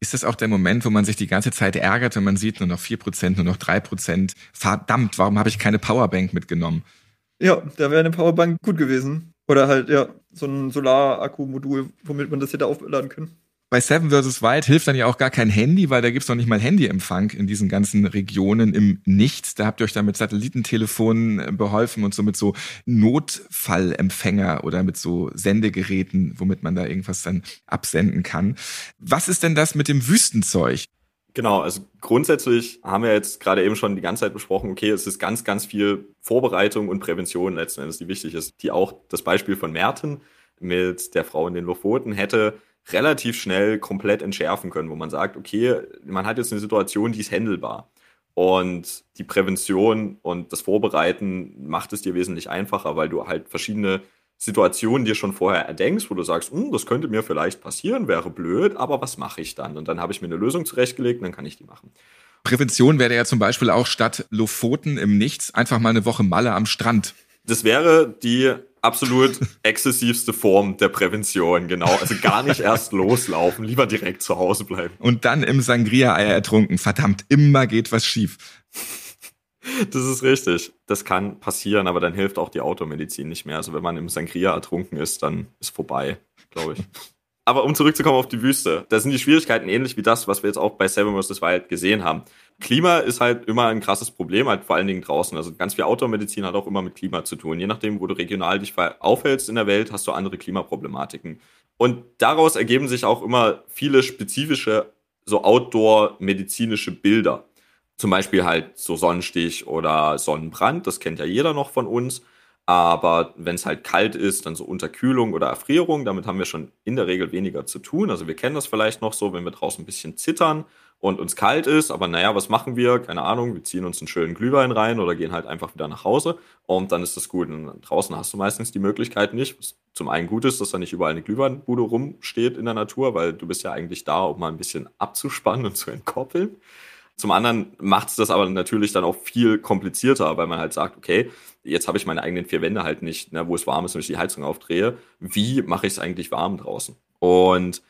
Ist das auch der Moment, wo man sich die ganze Zeit ärgert und man sieht nur noch vier Prozent, nur noch drei Prozent? Verdammt, warum habe ich keine Powerbank mitgenommen? Ja, da wäre eine Powerbank gut gewesen. Oder halt, ja, so ein Solarakku-Modul, womit man das hätte aufladen können bei Seven vs. Wild hilft dann ja auch gar kein Handy, weil da gibt's noch nicht mal Handyempfang in diesen ganzen Regionen im Nichts. Da habt ihr euch dann mit Satellitentelefonen äh, beholfen und so mit so Notfallempfänger oder mit so Sendegeräten, womit man da irgendwas dann absenden kann. Was ist denn das mit dem Wüstenzeug? Genau, also grundsätzlich haben wir jetzt gerade eben schon die ganze Zeit besprochen, okay, es ist ganz, ganz viel Vorbereitung und Prävention letzten Endes, die wichtig ist. Die auch das Beispiel von Merten mit der Frau in den Lofoten hätte relativ schnell komplett entschärfen können, wo man sagt, okay, man hat jetzt eine Situation, die ist händelbar. Und die Prävention und das Vorbereiten macht es dir wesentlich einfacher, weil du halt verschiedene Situationen dir schon vorher erdenkst, wo du sagst, hm, das könnte mir vielleicht passieren, wäre blöd, aber was mache ich dann? Und dann habe ich mir eine Lösung zurechtgelegt und dann kann ich die machen. Prävention wäre ja zum Beispiel auch statt Lofoten im Nichts einfach mal eine Woche Malle am Strand. Das wäre die absolut exzessivste Form der Prävention, genau. Also gar nicht erst loslaufen, lieber direkt zu Hause bleiben. Und dann im Sangria-Eier ertrunken. Verdammt, immer geht was schief. Das ist richtig. Das kann passieren, aber dann hilft auch die Automedizin nicht mehr. Also wenn man im Sangria ertrunken ist, dann ist vorbei, glaube ich. Aber um zurückzukommen auf die Wüste, da sind die Schwierigkeiten ähnlich wie das, was wir jetzt auch bei Seven vs. Wild gesehen haben. Klima ist halt immer ein krasses Problem, halt vor allen Dingen draußen. Also ganz viel Outdoor-Medizin hat auch immer mit Klima zu tun. Je nachdem, wo du regional dich aufhältst in der Welt, hast du andere Klimaproblematiken. Und daraus ergeben sich auch immer viele spezifische, so Outdoor-medizinische Bilder. Zum Beispiel halt so Sonnenstich oder Sonnenbrand, das kennt ja jeder noch von uns. Aber wenn es halt kalt ist, dann so Unterkühlung oder Erfrierung, damit haben wir schon in der Regel weniger zu tun. Also wir kennen das vielleicht noch so, wenn wir draußen ein bisschen zittern und uns kalt ist, aber naja, was machen wir? Keine Ahnung, wir ziehen uns einen schönen Glühwein rein oder gehen halt einfach wieder nach Hause und dann ist das gut. Und draußen hast du meistens die Möglichkeit nicht. Was zum einen gut ist, dass da nicht überall eine Glühweinbude rumsteht in der Natur, weil du bist ja eigentlich da, um mal ein bisschen abzuspannen und zu entkoppeln. Zum anderen macht es das aber natürlich dann auch viel komplizierter, weil man halt sagt, okay, jetzt habe ich meine eigenen vier Wände halt nicht, ne, wo es warm ist und ich die Heizung aufdrehe. Wie mache ich es eigentlich warm draußen? Und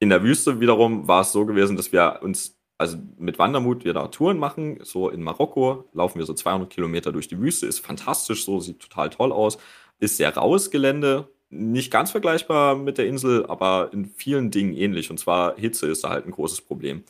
in der Wüste wiederum war es so gewesen, dass wir uns, also mit Wandermut, wir da Touren machen, so in Marokko, laufen wir so 200 Kilometer durch die Wüste, ist fantastisch, so sieht total toll aus, ist sehr raues Gelände, nicht ganz vergleichbar mit der Insel, aber in vielen Dingen ähnlich. Und zwar Hitze ist da halt ein großes Problem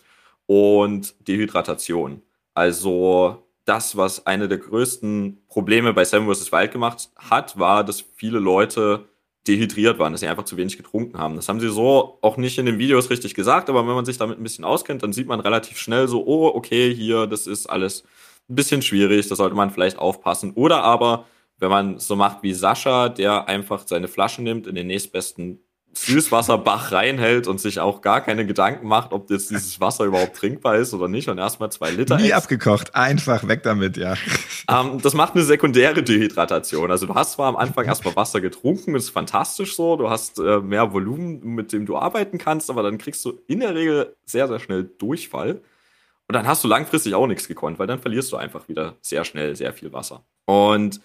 und Dehydratation. Also das, was eine der größten Probleme bei Seven vs. Wild gemacht hat, war, dass viele Leute dehydriert waren, dass sie einfach zu wenig getrunken haben. Das haben sie so auch nicht in den Videos richtig gesagt, aber wenn man sich damit ein bisschen auskennt, dann sieht man relativ schnell so, oh, okay, hier, das ist alles ein bisschen schwierig, da sollte man vielleicht aufpassen. Oder aber, wenn man so macht wie Sascha, der einfach seine Flasche nimmt, in den nächstbesten Süßwasserbach reinhält und sich auch gar keine Gedanken macht, ob jetzt dieses Wasser überhaupt trinkbar ist oder nicht und erstmal zwei Liter. Nie abgekocht, einfach weg damit, ja. Ähm, das macht eine sekundäre Dehydratation. Also du hast zwar am Anfang erstmal Wasser getrunken, ist fantastisch so, du hast äh, mehr Volumen, mit dem du arbeiten kannst, aber dann kriegst du in der Regel sehr, sehr schnell Durchfall. Und dann hast du langfristig auch nichts gekonnt, weil dann verlierst du einfach wieder sehr schnell sehr viel Wasser. Und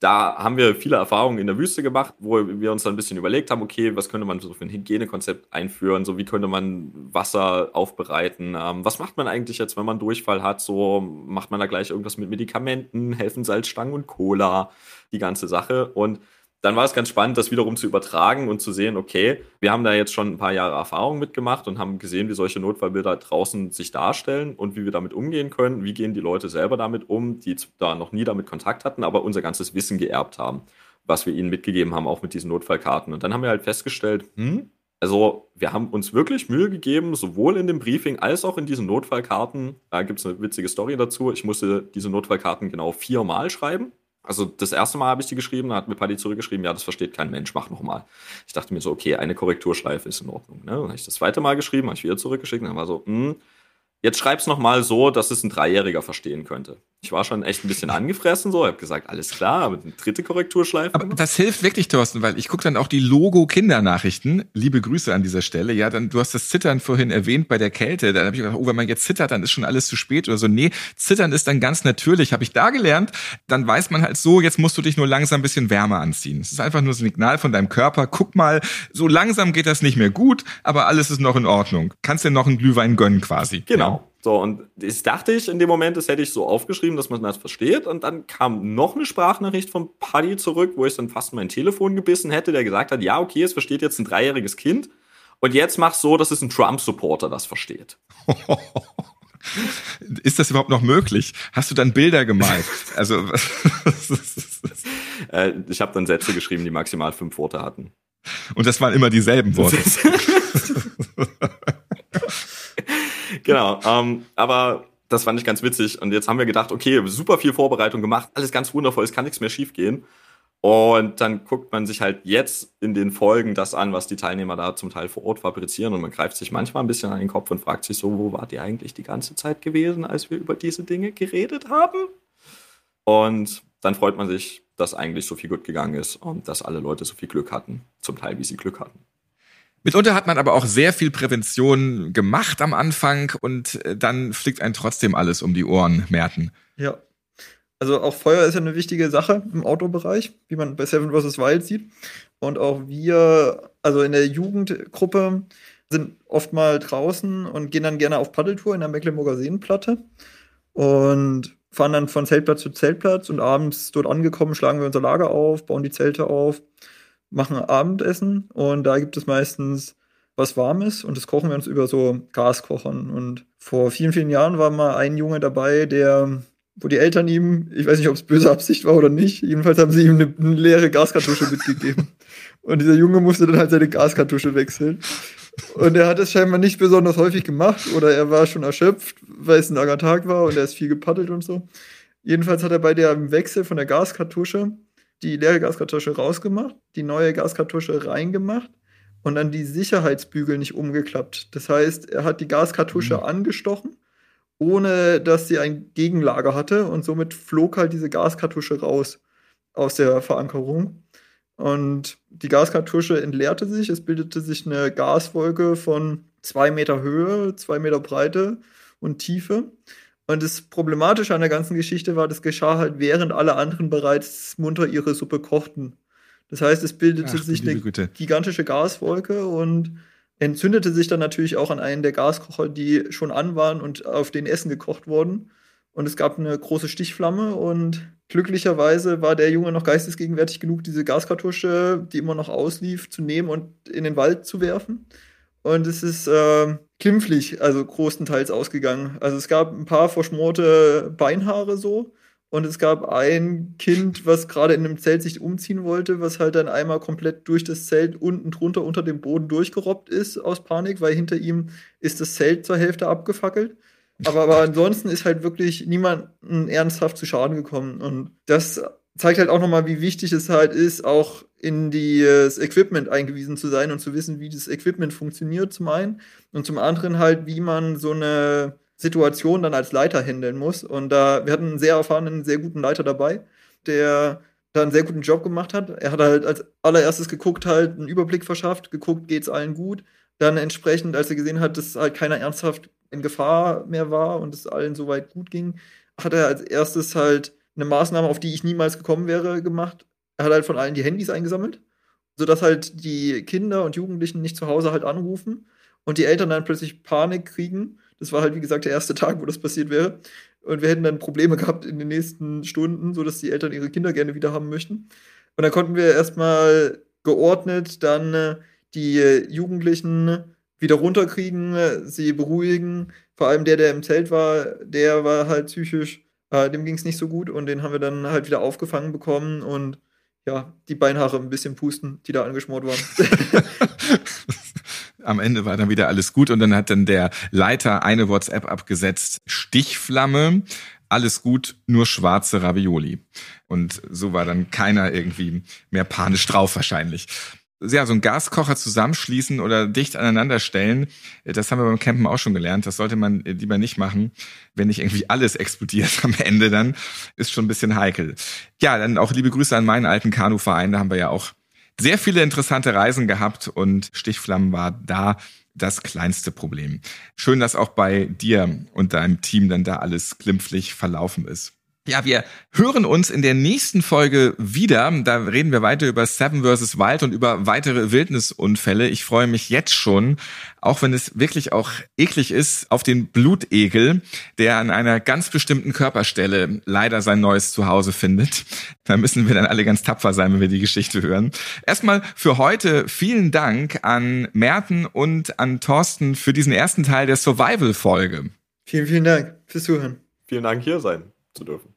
da haben wir viele Erfahrungen in der Wüste gemacht, wo wir uns dann ein bisschen überlegt haben, okay, was könnte man so für ein Hygienekonzept einführen, so wie könnte man Wasser aufbereiten, ähm, was macht man eigentlich jetzt, wenn man Durchfall hat, so macht man da gleich irgendwas mit Medikamenten, helfen Salzstangen und Cola, die ganze Sache. Und dann war es ganz spannend, das wiederum zu übertragen und zu sehen, okay, wir haben da jetzt schon ein paar Jahre Erfahrung mitgemacht und haben gesehen, wie solche Notfallbilder draußen sich darstellen und wie wir damit umgehen können. Wie gehen die Leute selber damit um, die da noch nie damit Kontakt hatten, aber unser ganzes Wissen geerbt haben, was wir ihnen mitgegeben haben, auch mit diesen Notfallkarten. Und dann haben wir halt festgestellt, hm, also wir haben uns wirklich Mühe gegeben, sowohl in dem Briefing als auch in diesen Notfallkarten. Da gibt es eine witzige Story dazu. Ich musste diese Notfallkarten genau viermal schreiben also das erste Mal habe ich die geschrieben, da hat mir Paddy zurückgeschrieben, ja, das versteht kein Mensch, mach nochmal. Ich dachte mir so, okay, eine Korrekturschleife ist in Ordnung. Ne? Dann habe ich das zweite Mal geschrieben, habe ich wieder zurückgeschickt, dann war so, hm, jetzt schreib's nochmal so, dass es ein Dreijähriger verstehen könnte. Ich war schon echt ein bisschen angefressen, so. Ich habe gesagt, alles klar, aber die dritte Korrekturschleife. Aber das hilft wirklich, Thorsten, weil ich gucke dann auch die Logo-Kindernachrichten. Liebe Grüße an dieser Stelle. Ja, dann, du hast das Zittern vorhin erwähnt bei der Kälte. Dann habe ich gedacht, oh, wenn man jetzt zittert, dann ist schon alles zu spät oder so. Nee, Zittern ist dann ganz natürlich. Habe ich da gelernt. Dann weiß man halt so, jetzt musst du dich nur langsam ein bisschen wärmer anziehen. Es ist einfach nur ein Signal von deinem Körper. Guck mal, so langsam geht das nicht mehr gut, aber alles ist noch in Ordnung. Kannst dir noch einen Glühwein gönnen quasi. Genau. So, und das dachte ich in dem Moment, das hätte ich so aufgeschrieben, dass man das versteht. Und dann kam noch eine Sprachnachricht von Paddy zurück, wo ich dann fast mein Telefon gebissen hätte, der gesagt hat, ja, okay, es versteht jetzt ein dreijähriges Kind. Und jetzt mach's so, dass es ein Trump-Supporter das versteht. Ist das überhaupt noch möglich? Hast du dann Bilder gemalt? Also äh, ich habe dann Sätze geschrieben, die maximal fünf Worte hatten. Und das waren immer dieselben Worte. genau. Ähm, aber das fand ich ganz witzig. Und jetzt haben wir gedacht, okay, super viel Vorbereitung gemacht, alles ganz wundervoll, es kann nichts mehr schiefgehen. Und dann guckt man sich halt jetzt in den Folgen das an, was die Teilnehmer da zum Teil vor Ort fabrizieren. Und man greift sich manchmal ein bisschen an den Kopf und fragt sich so, wo wart ihr eigentlich die ganze Zeit gewesen, als wir über diese Dinge geredet haben? Und dann freut man sich, dass eigentlich so viel gut gegangen ist und dass alle Leute so viel Glück hatten. Zum Teil, wie sie Glück hatten. Mitunter hat man aber auch sehr viel Prävention gemacht am Anfang und äh, dann fliegt einem trotzdem alles um die Ohren, Merten. Ja. Also auch Feuer ist ja eine wichtige Sache im Outdoor-Bereich, wie man bei Seven vs. Wild sieht. Und auch wir, also in der Jugendgruppe, sind oft mal draußen und gehen dann gerne auf Paddeltour in der Mecklenburger Seenplatte und fahren dann von Zeltplatz zu Zeltplatz und abends dort angekommen, schlagen wir unser Lager auf, bauen die Zelte auf machen Abendessen und da gibt es meistens was Warmes und das kochen wir uns über so Gaskochern. Und vor vielen, vielen Jahren war mal ein Junge dabei, der, wo die Eltern ihm, ich weiß nicht, ob es böse Absicht war oder nicht, jedenfalls haben sie ihm eine, eine leere Gaskartusche mitgegeben. Und dieser Junge musste dann halt seine Gaskartusche wechseln. Und er hat es scheinbar nicht besonders häufig gemacht oder er war schon erschöpft, weil es ein langer Tag war und er ist viel gepaddelt und so. Jedenfalls hat er bei der Wechsel von der Gaskartusche die leere Gaskartusche rausgemacht, die neue Gaskartusche reingemacht und dann die Sicherheitsbügel nicht umgeklappt. Das heißt, er hat die Gaskartusche mhm. angestochen, ohne dass sie ein Gegenlager hatte und somit flog halt diese Gaskartusche raus aus der Verankerung. Und die Gaskartusche entleerte sich, es bildete sich eine Gaswolke von zwei Meter Höhe, zwei Meter Breite und Tiefe. Und das Problematische an der ganzen Geschichte war, das geschah halt, während alle anderen bereits munter ihre Suppe kochten. Das heißt, es bildete Ach, sich eine Güte. gigantische Gaswolke und entzündete sich dann natürlich auch an einen der Gaskocher, die schon an waren und auf den Essen gekocht wurden. Und es gab eine große Stichflamme und glücklicherweise war der Junge noch geistesgegenwärtig genug, diese Gaskartusche, die immer noch auslief, zu nehmen und in den Wald zu werfen. Und es ist äh, klimpflich, also großenteils ausgegangen. Also es gab ein paar verschmorte Beinhaare so. Und es gab ein Kind, was gerade in einem Zelt sich umziehen wollte, was halt dann einmal komplett durch das Zelt unten drunter unter dem Boden durchgerobbt ist aus Panik, weil hinter ihm ist das Zelt zur Hälfte abgefackelt. Aber, aber ansonsten ist halt wirklich niemand ernsthaft zu Schaden gekommen. Und das zeigt halt auch nochmal, wie wichtig es halt ist, auch in das Equipment eingewiesen zu sein und zu wissen, wie das Equipment funktioniert, zum einen. Und zum anderen halt, wie man so eine Situation dann als Leiter handeln muss. Und da, wir hatten einen sehr erfahrenen, sehr guten Leiter dabei, der da einen sehr guten Job gemacht hat. Er hat halt als allererstes geguckt, halt einen Überblick verschafft, geguckt, geht's allen gut. Dann entsprechend, als er gesehen hat, dass halt keiner ernsthaft in Gefahr mehr war und es allen soweit gut ging, hat er als erstes halt eine Maßnahme, auf die ich niemals gekommen wäre, gemacht. Er hat halt von allen die Handys eingesammelt, sodass halt die Kinder und Jugendlichen nicht zu Hause halt anrufen und die Eltern dann plötzlich Panik kriegen. Das war halt, wie gesagt, der erste Tag, wo das passiert wäre. Und wir hätten dann Probleme gehabt in den nächsten Stunden, sodass die Eltern ihre Kinder gerne wieder haben möchten. Und dann konnten wir erstmal geordnet dann äh, die Jugendlichen wieder runterkriegen, sie beruhigen. Vor allem der, der im Zelt war, der war halt psychisch äh, dem ging es nicht so gut und den haben wir dann halt wieder aufgefangen bekommen und ja, die Beinhaare ein bisschen pusten, die da angeschmort waren. Am Ende war dann wieder alles gut und dann hat dann der Leiter eine WhatsApp abgesetzt. Stichflamme, alles gut, nur schwarze Ravioli. Und so war dann keiner irgendwie mehr panisch drauf wahrscheinlich. Ja, so einen Gaskocher zusammenschließen oder dicht aneinander stellen. Das haben wir beim Campen auch schon gelernt. Das sollte man lieber nicht machen. Wenn nicht irgendwie alles explodiert am Ende, dann ist schon ein bisschen heikel. Ja, dann auch liebe Grüße an meinen alten Kanuverein. Da haben wir ja auch sehr viele interessante Reisen gehabt und Stichflammen war da das kleinste Problem. Schön, dass auch bei dir und deinem Team dann da alles glimpflich verlaufen ist. Ja, wir hören uns in der nächsten Folge wieder. Da reden wir weiter über Seven vs. Wild und über weitere Wildnisunfälle. Ich freue mich jetzt schon, auch wenn es wirklich auch eklig ist, auf den Blutegel, der an einer ganz bestimmten Körperstelle leider sein neues Zuhause findet. Da müssen wir dann alle ganz tapfer sein, wenn wir die Geschichte hören. Erstmal für heute vielen Dank an Merten und an Thorsten für diesen ersten Teil der Survival-Folge. Vielen, vielen Dank fürs Zuhören. Vielen Dank, hier sein zu dürfen.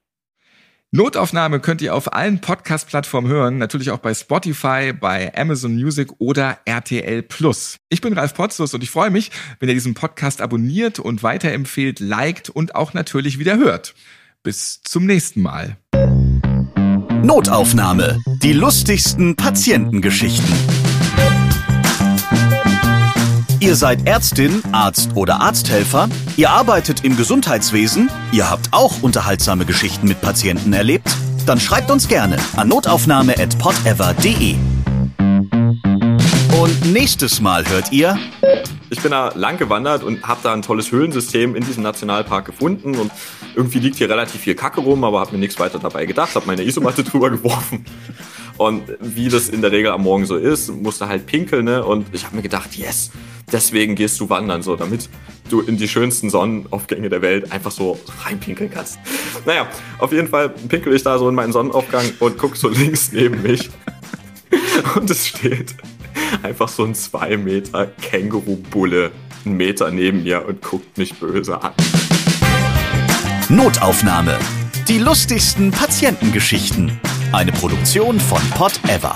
Notaufnahme könnt ihr auf allen Podcast-Plattformen hören, natürlich auch bei Spotify, bei Amazon Music oder RTL Plus. Ich bin Ralf Potzus und ich freue mich, wenn ihr diesen Podcast abonniert und weiterempfehlt, liked und auch natürlich wieder hört. Bis zum nächsten Mal. Notaufnahme. Die lustigsten Patientengeschichten. Ihr seid Ärztin, Arzt oder Arzthelfer, ihr arbeitet im Gesundheitswesen, ihr habt auch unterhaltsame Geschichten mit Patienten erlebt? Dann schreibt uns gerne an notaufnahme.podever.de. Und nächstes Mal hört ihr. Ich bin da lang gewandert und habe da ein tolles Höhlensystem in diesem Nationalpark gefunden und irgendwie liegt hier relativ viel Kacke rum, aber habe mir nichts weiter dabei gedacht, habe meine Isomatte drüber geworfen und wie das in der Regel am Morgen so ist, musste halt pinkeln ne? und ich habe mir gedacht, yes, deswegen gehst du wandern, so damit du in die schönsten Sonnenaufgänge der Welt einfach so reinpinkeln kannst. Naja, auf jeden Fall pinkel ich da so in meinen Sonnenaufgang und guck so links neben mich und es steht einfach so ein 2 Meter Känguru-Bulle einen Meter neben mir und guckt mich böse an. Notaufnahme. Die lustigsten Patientengeschichten. Eine Produktion von Pot Ever.